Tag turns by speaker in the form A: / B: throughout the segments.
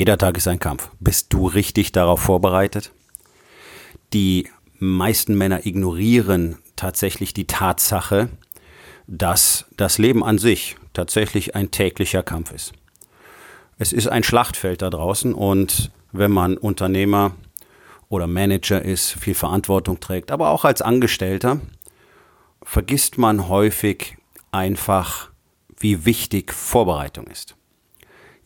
A: Jeder Tag ist ein Kampf. Bist du richtig darauf vorbereitet? Die meisten Männer ignorieren tatsächlich die Tatsache, dass das Leben an sich tatsächlich ein täglicher Kampf ist. Es ist ein Schlachtfeld da draußen und wenn man Unternehmer oder Manager ist, viel Verantwortung trägt, aber auch als Angestellter, vergisst man häufig einfach, wie wichtig Vorbereitung ist.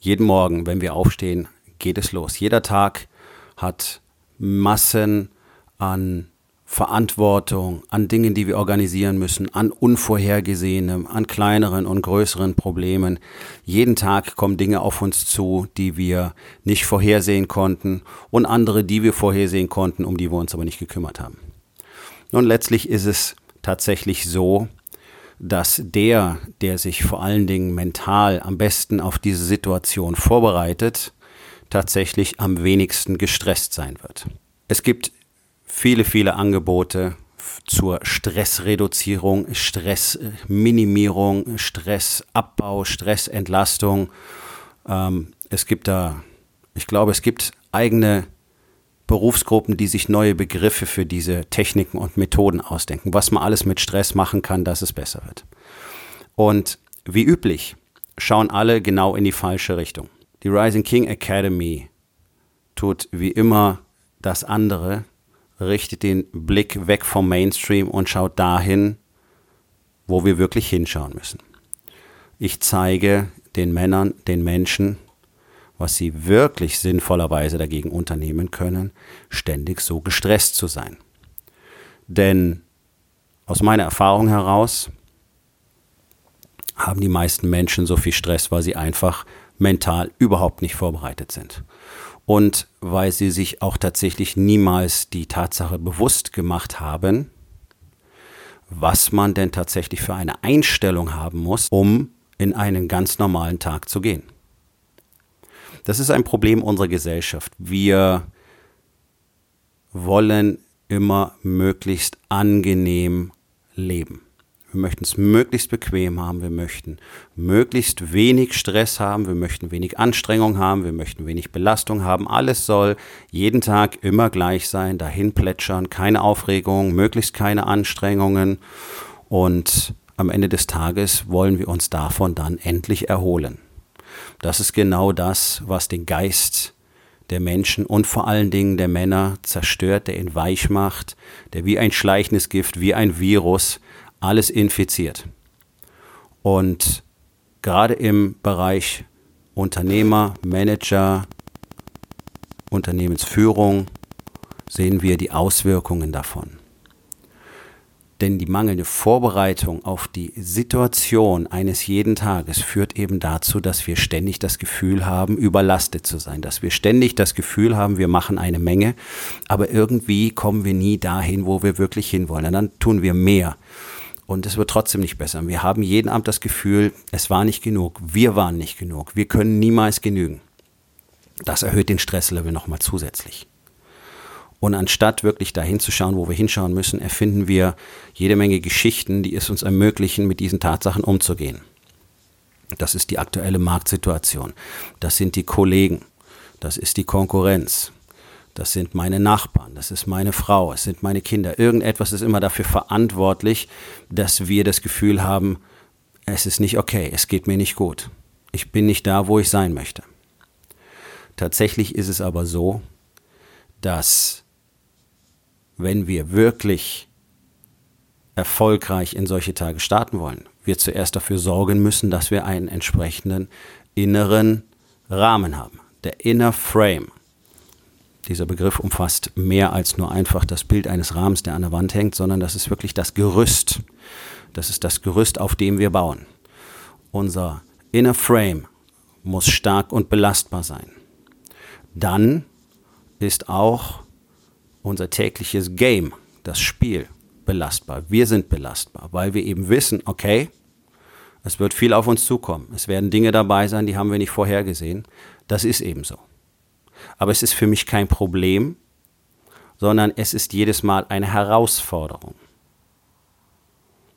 A: Jeden Morgen, wenn wir aufstehen, geht es los. Jeder Tag hat Massen an Verantwortung, an Dingen, die wir organisieren müssen, an Unvorhergesehenem, an kleineren und größeren Problemen. Jeden Tag kommen Dinge auf uns zu, die wir nicht vorhersehen konnten und andere, die wir vorhersehen konnten, um die wir uns aber nicht gekümmert haben. Nun, letztlich ist es tatsächlich so, dass der, der sich vor allen Dingen mental am besten auf diese Situation vorbereitet, tatsächlich am wenigsten gestresst sein wird. Es gibt viele, viele Angebote zur Stressreduzierung, Stressminimierung, Stressabbau, Stressentlastung. Ähm, es gibt da, ich glaube, es gibt eigene Berufsgruppen, die sich neue Begriffe für diese Techniken und Methoden ausdenken, was man alles mit Stress machen kann, dass es besser wird. Und wie üblich schauen alle genau in die falsche Richtung. Die Rising King Academy tut wie immer das andere, richtet den Blick weg vom Mainstream und schaut dahin, wo wir wirklich hinschauen müssen. Ich zeige den Männern, den Menschen, was sie wirklich sinnvollerweise dagegen unternehmen können, ständig so gestresst zu sein. Denn aus meiner Erfahrung heraus haben die meisten Menschen so viel Stress, weil sie einfach mental überhaupt nicht vorbereitet sind und weil sie sich auch tatsächlich niemals die Tatsache bewusst gemacht haben, was man denn tatsächlich für eine Einstellung haben muss, um in einen ganz normalen Tag zu gehen. Das ist ein Problem unserer Gesellschaft. Wir wollen immer möglichst angenehm leben. Wir möchten es möglichst bequem haben. Wir möchten möglichst wenig Stress haben. Wir möchten wenig Anstrengung haben. Wir möchten wenig Belastung haben. Alles soll jeden Tag immer gleich sein, dahin plätschern, keine Aufregung, möglichst keine Anstrengungen. Und am Ende des Tages wollen wir uns davon dann endlich erholen. Das ist genau das, was den Geist der Menschen und vor allen Dingen der Männer zerstört, der ihn weich macht, der wie ein schleichendes Gift, wie ein Virus alles infiziert. Und gerade im Bereich Unternehmer, Manager, Unternehmensführung sehen wir die Auswirkungen davon. Denn die mangelnde Vorbereitung auf die Situation eines jeden Tages führt eben dazu, dass wir ständig das Gefühl haben, überlastet zu sein, dass wir ständig das Gefühl haben, wir machen eine Menge, aber irgendwie kommen wir nie dahin, wo wir wirklich hinwollen. Und dann tun wir mehr. Und es wird trotzdem nicht besser. Wir haben jeden Abend das Gefühl, es war nicht genug, wir waren nicht genug, wir können niemals genügen. Das erhöht den Stresslevel nochmal zusätzlich. Und anstatt wirklich dahin zu schauen, wo wir hinschauen müssen, erfinden wir jede Menge Geschichten, die es uns ermöglichen, mit diesen Tatsachen umzugehen. Das ist die aktuelle Marktsituation. Das sind die Kollegen. Das ist die Konkurrenz das sind meine Nachbarn, das ist meine Frau, es sind meine Kinder. Irgendetwas ist immer dafür verantwortlich, dass wir das Gefühl haben, es ist nicht okay, es geht mir nicht gut. Ich bin nicht da, wo ich sein möchte. Tatsächlich ist es aber so, dass wenn wir wirklich erfolgreich in solche Tage starten wollen, wir zuerst dafür sorgen müssen, dass wir einen entsprechenden inneren Rahmen haben. Der Inner Frame dieser Begriff umfasst mehr als nur einfach das Bild eines Rahmens, der an der Wand hängt, sondern das ist wirklich das Gerüst. Das ist das Gerüst, auf dem wir bauen. Unser inner Frame muss stark und belastbar sein. Dann ist auch unser tägliches Game, das Spiel, belastbar. Wir sind belastbar, weil wir eben wissen, okay, es wird viel auf uns zukommen. Es werden Dinge dabei sein, die haben wir nicht vorhergesehen. Das ist eben so aber es ist für mich kein Problem, sondern es ist jedes Mal eine Herausforderung.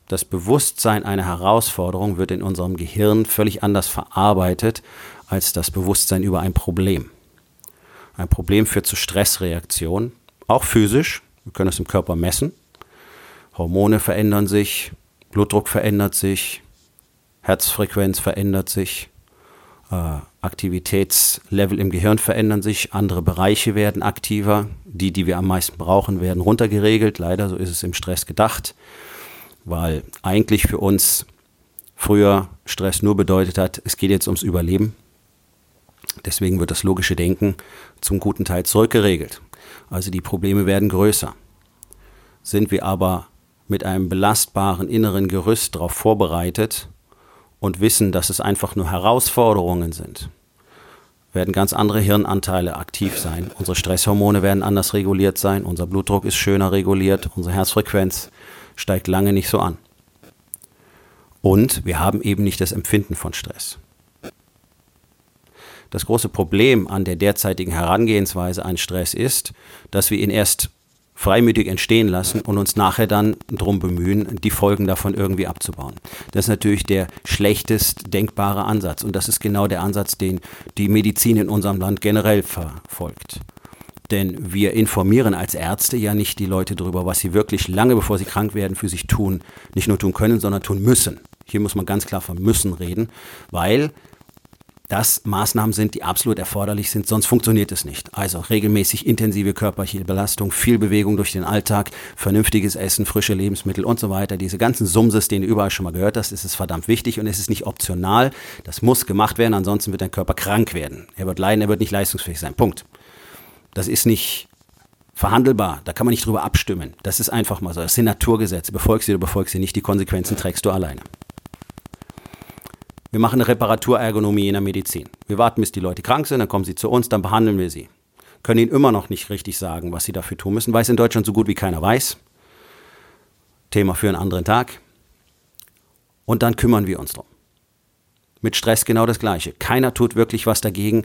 A: Das Bewusstsein einer Herausforderung wird in unserem Gehirn völlig anders verarbeitet als das Bewusstsein über ein Problem. Ein Problem führt zu Stressreaktionen, auch physisch. Wir können es im Körper messen. Hormone verändern sich, Blutdruck verändert sich, Herzfrequenz verändert sich, äh, Aktivitätslevel im Gehirn verändern sich, andere Bereiche werden aktiver, die, die wir am meisten brauchen, werden runtergeregelt. Leider, so ist es im Stress gedacht, weil eigentlich für uns früher Stress nur bedeutet hat, es geht jetzt ums Überleben. Deswegen wird das logische Denken zum guten Teil zurückgeregelt. Also die Probleme werden größer. Sind wir aber mit einem belastbaren inneren Gerüst darauf vorbereitet und wissen, dass es einfach nur Herausforderungen sind, werden ganz andere Hirnanteile aktiv sein. Unsere Stresshormone werden anders reguliert sein, unser Blutdruck ist schöner reguliert, unsere Herzfrequenz steigt lange nicht so an. Und wir haben eben nicht das Empfinden von Stress. Das große Problem an der derzeitigen Herangehensweise an Stress ist, dass wir ihn erst freimütig entstehen lassen und uns nachher dann darum bemühen, die Folgen davon irgendwie abzubauen. Das ist natürlich der schlechtest denkbare Ansatz und das ist genau der Ansatz, den die Medizin in unserem Land generell verfolgt. Denn wir informieren als Ärzte ja nicht die Leute darüber, was sie wirklich lange bevor sie krank werden für sich tun, nicht nur tun können, sondern tun müssen. Hier muss man ganz klar von müssen reden, weil das Maßnahmen sind, die absolut erforderlich sind, sonst funktioniert es nicht. Also regelmäßig intensive körperliche Belastung, viel Bewegung durch den Alltag, vernünftiges Essen, frische Lebensmittel und so weiter. Diese ganzen Sumses, den du überall schon mal gehört hast, ist es verdammt wichtig und es ist nicht optional. Das muss gemacht werden, ansonsten wird dein Körper krank werden. Er wird leiden, er wird nicht leistungsfähig sein. Punkt. Das ist nicht verhandelbar. Da kann man nicht drüber abstimmen. Das ist einfach mal so. Das sind Naturgesetze. Befolgst sie oder befolgst sie nicht, die Konsequenzen trägst du alleine. Wir machen eine Reparaturergonomie in der Medizin. Wir warten, bis die Leute krank sind, dann kommen sie zu uns, dann behandeln wir sie. Können ihnen immer noch nicht richtig sagen, was sie dafür tun müssen, weil es in Deutschland so gut wie keiner weiß. Thema für einen anderen Tag. Und dann kümmern wir uns drum. Mit Stress genau das Gleiche. Keiner tut wirklich was dagegen,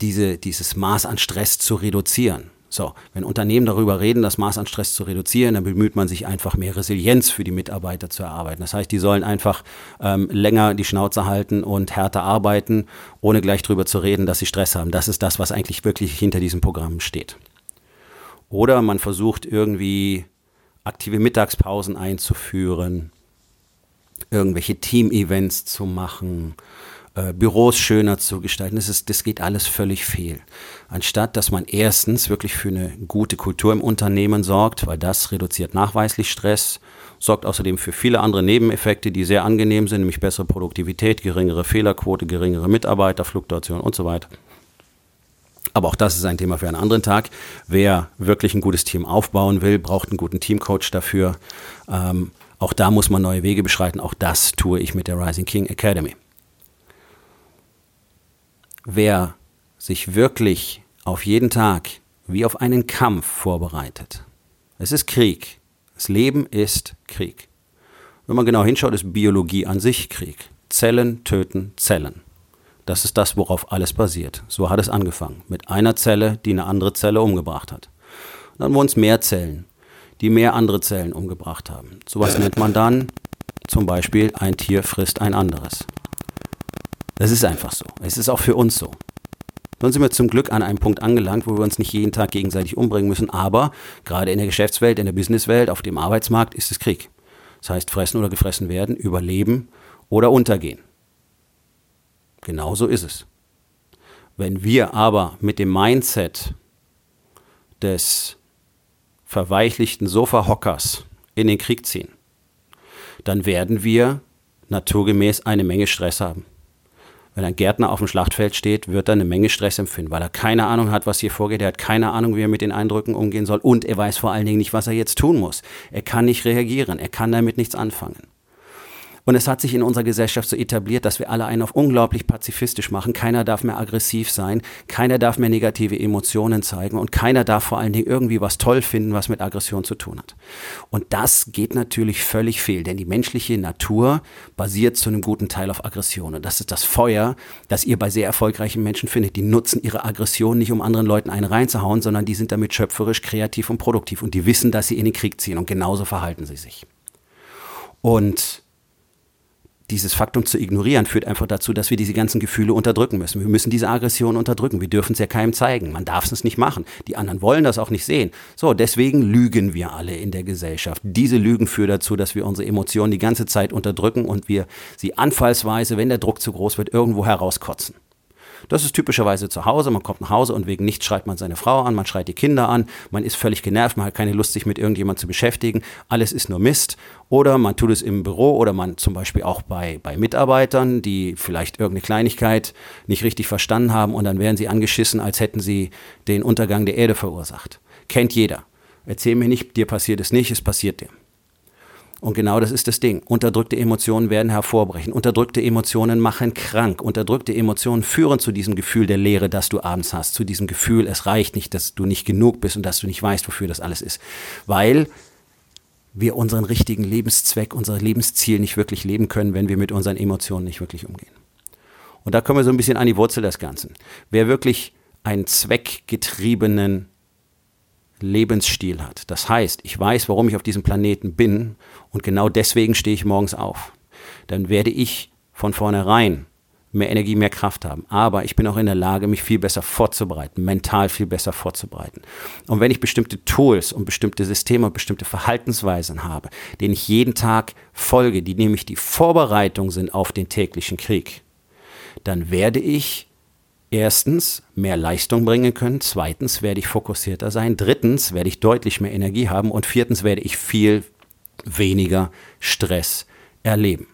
A: diese, dieses Maß an Stress zu reduzieren. So, wenn Unternehmen darüber reden, das Maß an Stress zu reduzieren, dann bemüht man sich einfach mehr Resilienz für die Mitarbeiter zu erarbeiten. Das heißt, die sollen einfach ähm, länger die Schnauze halten und härter arbeiten, ohne gleich darüber zu reden, dass sie Stress haben. Das ist das, was eigentlich wirklich hinter diesem Programm steht. Oder man versucht irgendwie aktive Mittagspausen einzuführen, irgendwelche Team-Events zu machen, äh, Büros schöner zu gestalten. Das, ist, das geht alles völlig fehl. Anstatt dass man erstens wirklich für eine gute Kultur im Unternehmen sorgt, weil das reduziert nachweislich Stress, sorgt außerdem für viele andere Nebeneffekte, die sehr angenehm sind, nämlich bessere Produktivität, geringere Fehlerquote, geringere Mitarbeiterfluktuation und so weiter. Aber auch das ist ein Thema für einen anderen Tag. Wer wirklich ein gutes Team aufbauen will, braucht einen guten Teamcoach dafür. Ähm, auch da muss man neue Wege beschreiten. Auch das tue ich mit der Rising King Academy wer sich wirklich auf jeden Tag wie auf einen Kampf vorbereitet. Es ist Krieg. Das Leben ist Krieg. Wenn man genau hinschaut, ist Biologie an sich Krieg. Zellen töten Zellen. Das ist das, worauf alles basiert. So hat es angefangen. Mit einer Zelle, die eine andere Zelle umgebracht hat. dann wurden es mehr Zellen, die mehr andere Zellen umgebracht haben. Sowas nennt man dann zum Beispiel ein Tier frisst ein anderes. Das ist einfach so. Es ist auch für uns so. Dann sind wir zum Glück an einem Punkt angelangt, wo wir uns nicht jeden Tag gegenseitig umbringen müssen. Aber gerade in der Geschäftswelt, in der Businesswelt, auf dem Arbeitsmarkt ist es Krieg. Das heißt, fressen oder gefressen werden, überleben oder untergehen. Genauso ist es. Wenn wir aber mit dem Mindset des verweichlichten Sofahockers in den Krieg ziehen, dann werden wir naturgemäß eine Menge Stress haben. Wenn ein Gärtner auf dem Schlachtfeld steht, wird er eine Menge Stress empfinden, weil er keine Ahnung hat, was hier vorgeht. Er hat keine Ahnung, wie er mit den Eindrücken umgehen soll. Und er weiß vor allen Dingen nicht, was er jetzt tun muss. Er kann nicht reagieren. Er kann damit nichts anfangen. Und es hat sich in unserer Gesellschaft so etabliert, dass wir alle einen auf unglaublich pazifistisch machen. Keiner darf mehr aggressiv sein, keiner darf mehr negative Emotionen zeigen und keiner darf vor allen Dingen irgendwie was toll finden, was mit Aggression zu tun hat. Und das geht natürlich völlig fehl, denn die menschliche Natur basiert zu einem guten Teil auf Aggression. Und das ist das Feuer, das ihr bei sehr erfolgreichen Menschen findet. Die nutzen ihre Aggression nicht, um anderen Leuten einen reinzuhauen, sondern die sind damit schöpferisch, kreativ und produktiv. Und die wissen, dass sie in den Krieg ziehen. Und genauso verhalten sie sich. Und dieses Faktum zu ignorieren führt einfach dazu, dass wir diese ganzen Gefühle unterdrücken müssen. Wir müssen diese Aggression unterdrücken. Wir dürfen es ja keinem zeigen. Man darf es nicht machen. Die anderen wollen das auch nicht sehen. So, deswegen lügen wir alle in der Gesellschaft. Diese Lügen führen dazu, dass wir unsere Emotionen die ganze Zeit unterdrücken und wir sie anfallsweise, wenn der Druck zu groß wird, irgendwo herauskotzen. Das ist typischerweise zu Hause. Man kommt nach Hause und wegen nichts schreit man seine Frau an, man schreit die Kinder an, man ist völlig genervt, man hat keine Lust, sich mit irgendjemand zu beschäftigen. Alles ist nur Mist. Oder man tut es im Büro oder man zum Beispiel auch bei, bei Mitarbeitern, die vielleicht irgendeine Kleinigkeit nicht richtig verstanden haben und dann werden sie angeschissen, als hätten sie den Untergang der Erde verursacht. Kennt jeder. Erzähl mir nicht, dir passiert es nicht, es passiert dir. Und genau das ist das Ding. Unterdrückte Emotionen werden hervorbrechen. Unterdrückte Emotionen machen krank. Unterdrückte Emotionen führen zu diesem Gefühl der Leere, das du abends hast. Zu diesem Gefühl, es reicht nicht, dass du nicht genug bist und dass du nicht weißt, wofür das alles ist. Weil wir unseren richtigen Lebenszweck, unser Lebensziel nicht wirklich leben können, wenn wir mit unseren Emotionen nicht wirklich umgehen. Und da kommen wir so ein bisschen an die Wurzel des Ganzen. Wer wirklich einen zweckgetriebenen Lebensstil hat. Das heißt, ich weiß, warum ich auf diesem Planeten bin und genau deswegen stehe ich morgens auf. Dann werde ich von vornherein mehr Energie, mehr Kraft haben. Aber ich bin auch in der Lage, mich viel besser vorzubereiten, mental viel besser vorzubereiten. Und wenn ich bestimmte Tools und bestimmte Systeme und bestimmte Verhaltensweisen habe, denen ich jeden Tag folge, die nämlich die Vorbereitung sind auf den täglichen Krieg, dann werde ich erstens mehr Leistung bringen können, zweitens werde ich fokussierter sein, drittens werde ich deutlich mehr Energie haben und viertens werde ich viel weniger Stress erleben.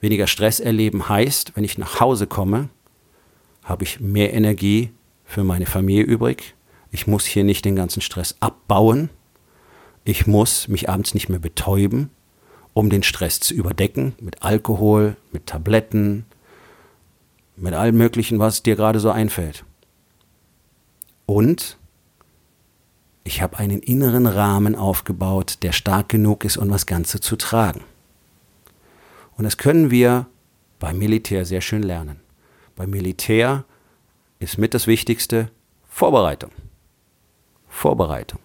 A: Weniger Stress erleben heißt, wenn ich nach Hause komme, habe ich mehr Energie für meine Familie übrig. Ich muss hier nicht den ganzen Stress abbauen. Ich muss mich abends nicht mehr betäuben, um den Stress zu überdecken mit Alkohol, mit Tabletten, mit allem Möglichen, was dir gerade so einfällt. Und ich habe einen inneren Rahmen aufgebaut, der stark genug ist, um das Ganze zu tragen. Und das können wir beim Militär sehr schön lernen. Beim Militär ist mit das Wichtigste Vorbereitung. Vorbereitung.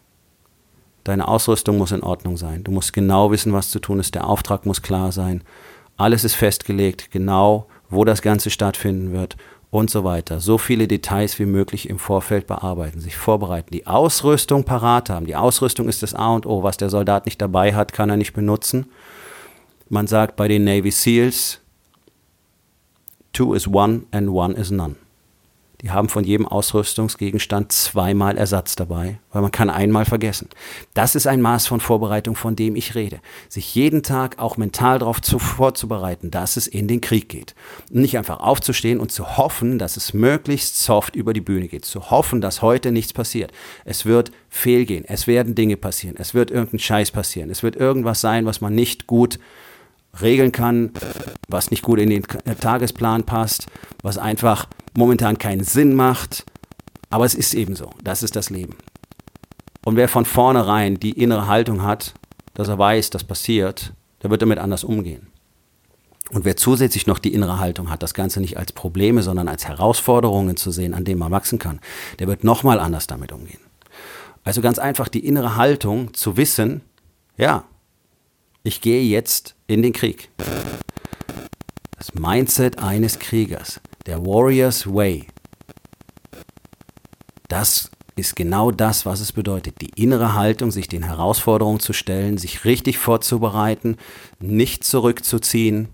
A: Deine Ausrüstung muss in Ordnung sein. Du musst genau wissen, was zu tun ist. Der Auftrag muss klar sein. Alles ist festgelegt, genau wo das Ganze stattfinden wird und so weiter. So viele Details wie möglich im Vorfeld bearbeiten, sich vorbereiten, die Ausrüstung parat haben. Die Ausrüstung ist das A und O. Was der Soldat nicht dabei hat, kann er nicht benutzen. Man sagt bei den Navy SEALs, two is one and one is none. Die haben von jedem Ausrüstungsgegenstand zweimal Ersatz dabei, weil man kann einmal vergessen. Das ist ein Maß von Vorbereitung, von dem ich rede. Sich jeden Tag auch mental darauf zu, vorzubereiten, dass es in den Krieg geht. Nicht einfach aufzustehen und zu hoffen, dass es möglichst soft über die Bühne geht. Zu hoffen, dass heute nichts passiert. Es wird fehlgehen. Es werden Dinge passieren. Es wird irgendein Scheiß passieren. Es wird irgendwas sein, was man nicht gut regeln kann, was nicht gut in den Tagesplan passt, was einfach momentan keinen Sinn macht. Aber es ist eben so. Das ist das Leben. Und wer von vornherein die innere Haltung hat, dass er weiß, das passiert, der wird damit anders umgehen. Und wer zusätzlich noch die innere Haltung hat, das Ganze nicht als Probleme, sondern als Herausforderungen zu sehen, an denen man wachsen kann, der wird nochmal anders damit umgehen. Also ganz einfach die innere Haltung zu wissen, ja, ich gehe jetzt in den Krieg. Das Mindset eines Kriegers, der Warrior's Way, das ist genau das, was es bedeutet. Die innere Haltung, sich den Herausforderungen zu stellen, sich richtig vorzubereiten, nicht zurückzuziehen,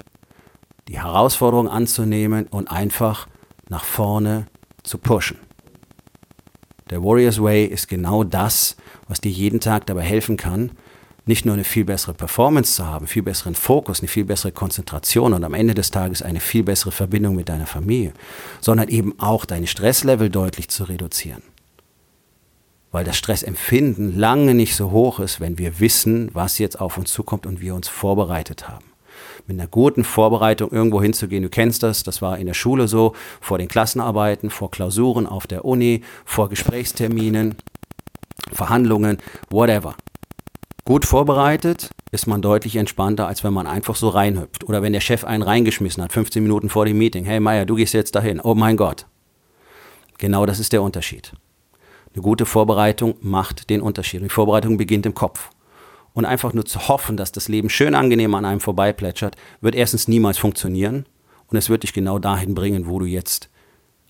A: die Herausforderung anzunehmen und einfach nach vorne zu pushen. Der Warrior's Way ist genau das, was dir jeden Tag dabei helfen kann, nicht nur eine viel bessere Performance zu haben, viel besseren Fokus, eine viel bessere Konzentration und am Ende des Tages eine viel bessere Verbindung mit deiner Familie, sondern eben auch deine Stresslevel deutlich zu reduzieren. Weil das Stressempfinden lange nicht so hoch ist, wenn wir wissen, was jetzt auf uns zukommt und wir uns vorbereitet haben. Mit einer guten Vorbereitung irgendwo hinzugehen, du kennst das, das war in der Schule so, vor den Klassenarbeiten, vor Klausuren auf der Uni, vor Gesprächsterminen, Verhandlungen, whatever. Gut vorbereitet ist man deutlich entspannter, als wenn man einfach so reinhüpft. Oder wenn der Chef einen reingeschmissen hat, 15 Minuten vor dem Meeting. Hey Meier, du gehst jetzt dahin. Oh mein Gott. Genau das ist der Unterschied. Eine gute Vorbereitung macht den Unterschied. Die Vorbereitung beginnt im Kopf. und einfach nur zu hoffen, dass das Leben schön angenehm an einem vorbeiplätschert, wird erstens niemals funktionieren und es wird dich genau dahin bringen, wo du jetzt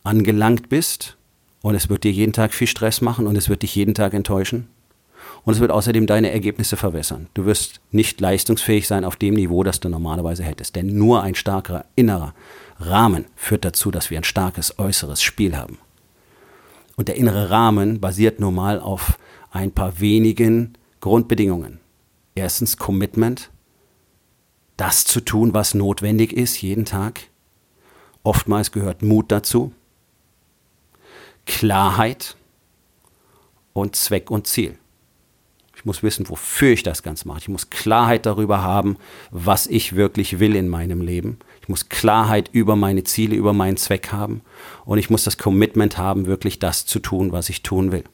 A: angelangt bist und es wird dir jeden Tag viel Stress machen und es wird dich jeden Tag enttäuschen und es wird außerdem deine Ergebnisse verwässern. Du wirst nicht leistungsfähig sein auf dem Niveau, das du normalerweise hättest, denn nur ein starker innerer Rahmen führt dazu, dass wir ein starkes äußeres Spiel haben. Und der innere Rahmen basiert nur mal auf ein paar wenigen Grundbedingungen. Erstens Commitment, das zu tun, was notwendig ist, jeden Tag. Oftmals gehört Mut dazu. Klarheit und Zweck und Ziel. Ich muss wissen, wofür ich das Ganze mache. Ich muss Klarheit darüber haben, was ich wirklich will in meinem Leben. Ich muss Klarheit über meine Ziele, über meinen Zweck haben. Und ich muss das Commitment haben, wirklich das zu tun, was ich tun will.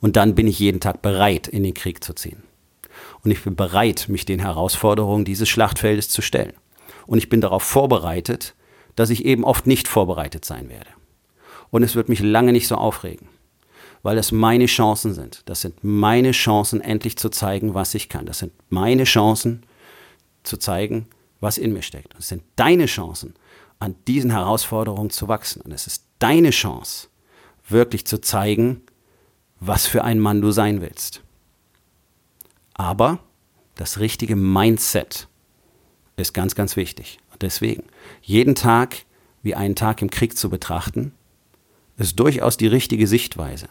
A: Und dann bin ich jeden Tag bereit, in den Krieg zu ziehen. Und ich bin bereit, mich den Herausforderungen dieses Schlachtfeldes zu stellen. Und ich bin darauf vorbereitet, dass ich eben oft nicht vorbereitet sein werde. Und es wird mich lange nicht so aufregen, weil das meine Chancen sind. Das sind meine Chancen, endlich zu zeigen, was ich kann. Das sind meine Chancen, zu zeigen, was in mir steckt. Und es sind deine Chancen, an diesen Herausforderungen zu wachsen. Und es ist deine Chance, wirklich zu zeigen, was für ein Mann du sein willst. Aber das richtige Mindset ist ganz, ganz wichtig. Und deswegen, jeden Tag wie einen Tag im Krieg zu betrachten, ist durchaus die richtige Sichtweise.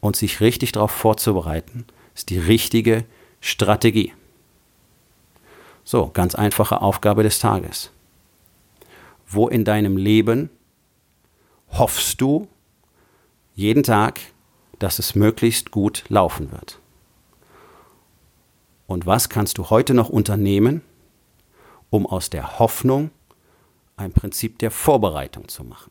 A: Und sich richtig darauf vorzubereiten, ist die richtige Strategie. So, ganz einfache Aufgabe des Tages. Wo in deinem Leben hoffst du jeden Tag, dass es möglichst gut laufen wird? Und was kannst du heute noch unternehmen, um aus der Hoffnung ein Prinzip der Vorbereitung zu machen?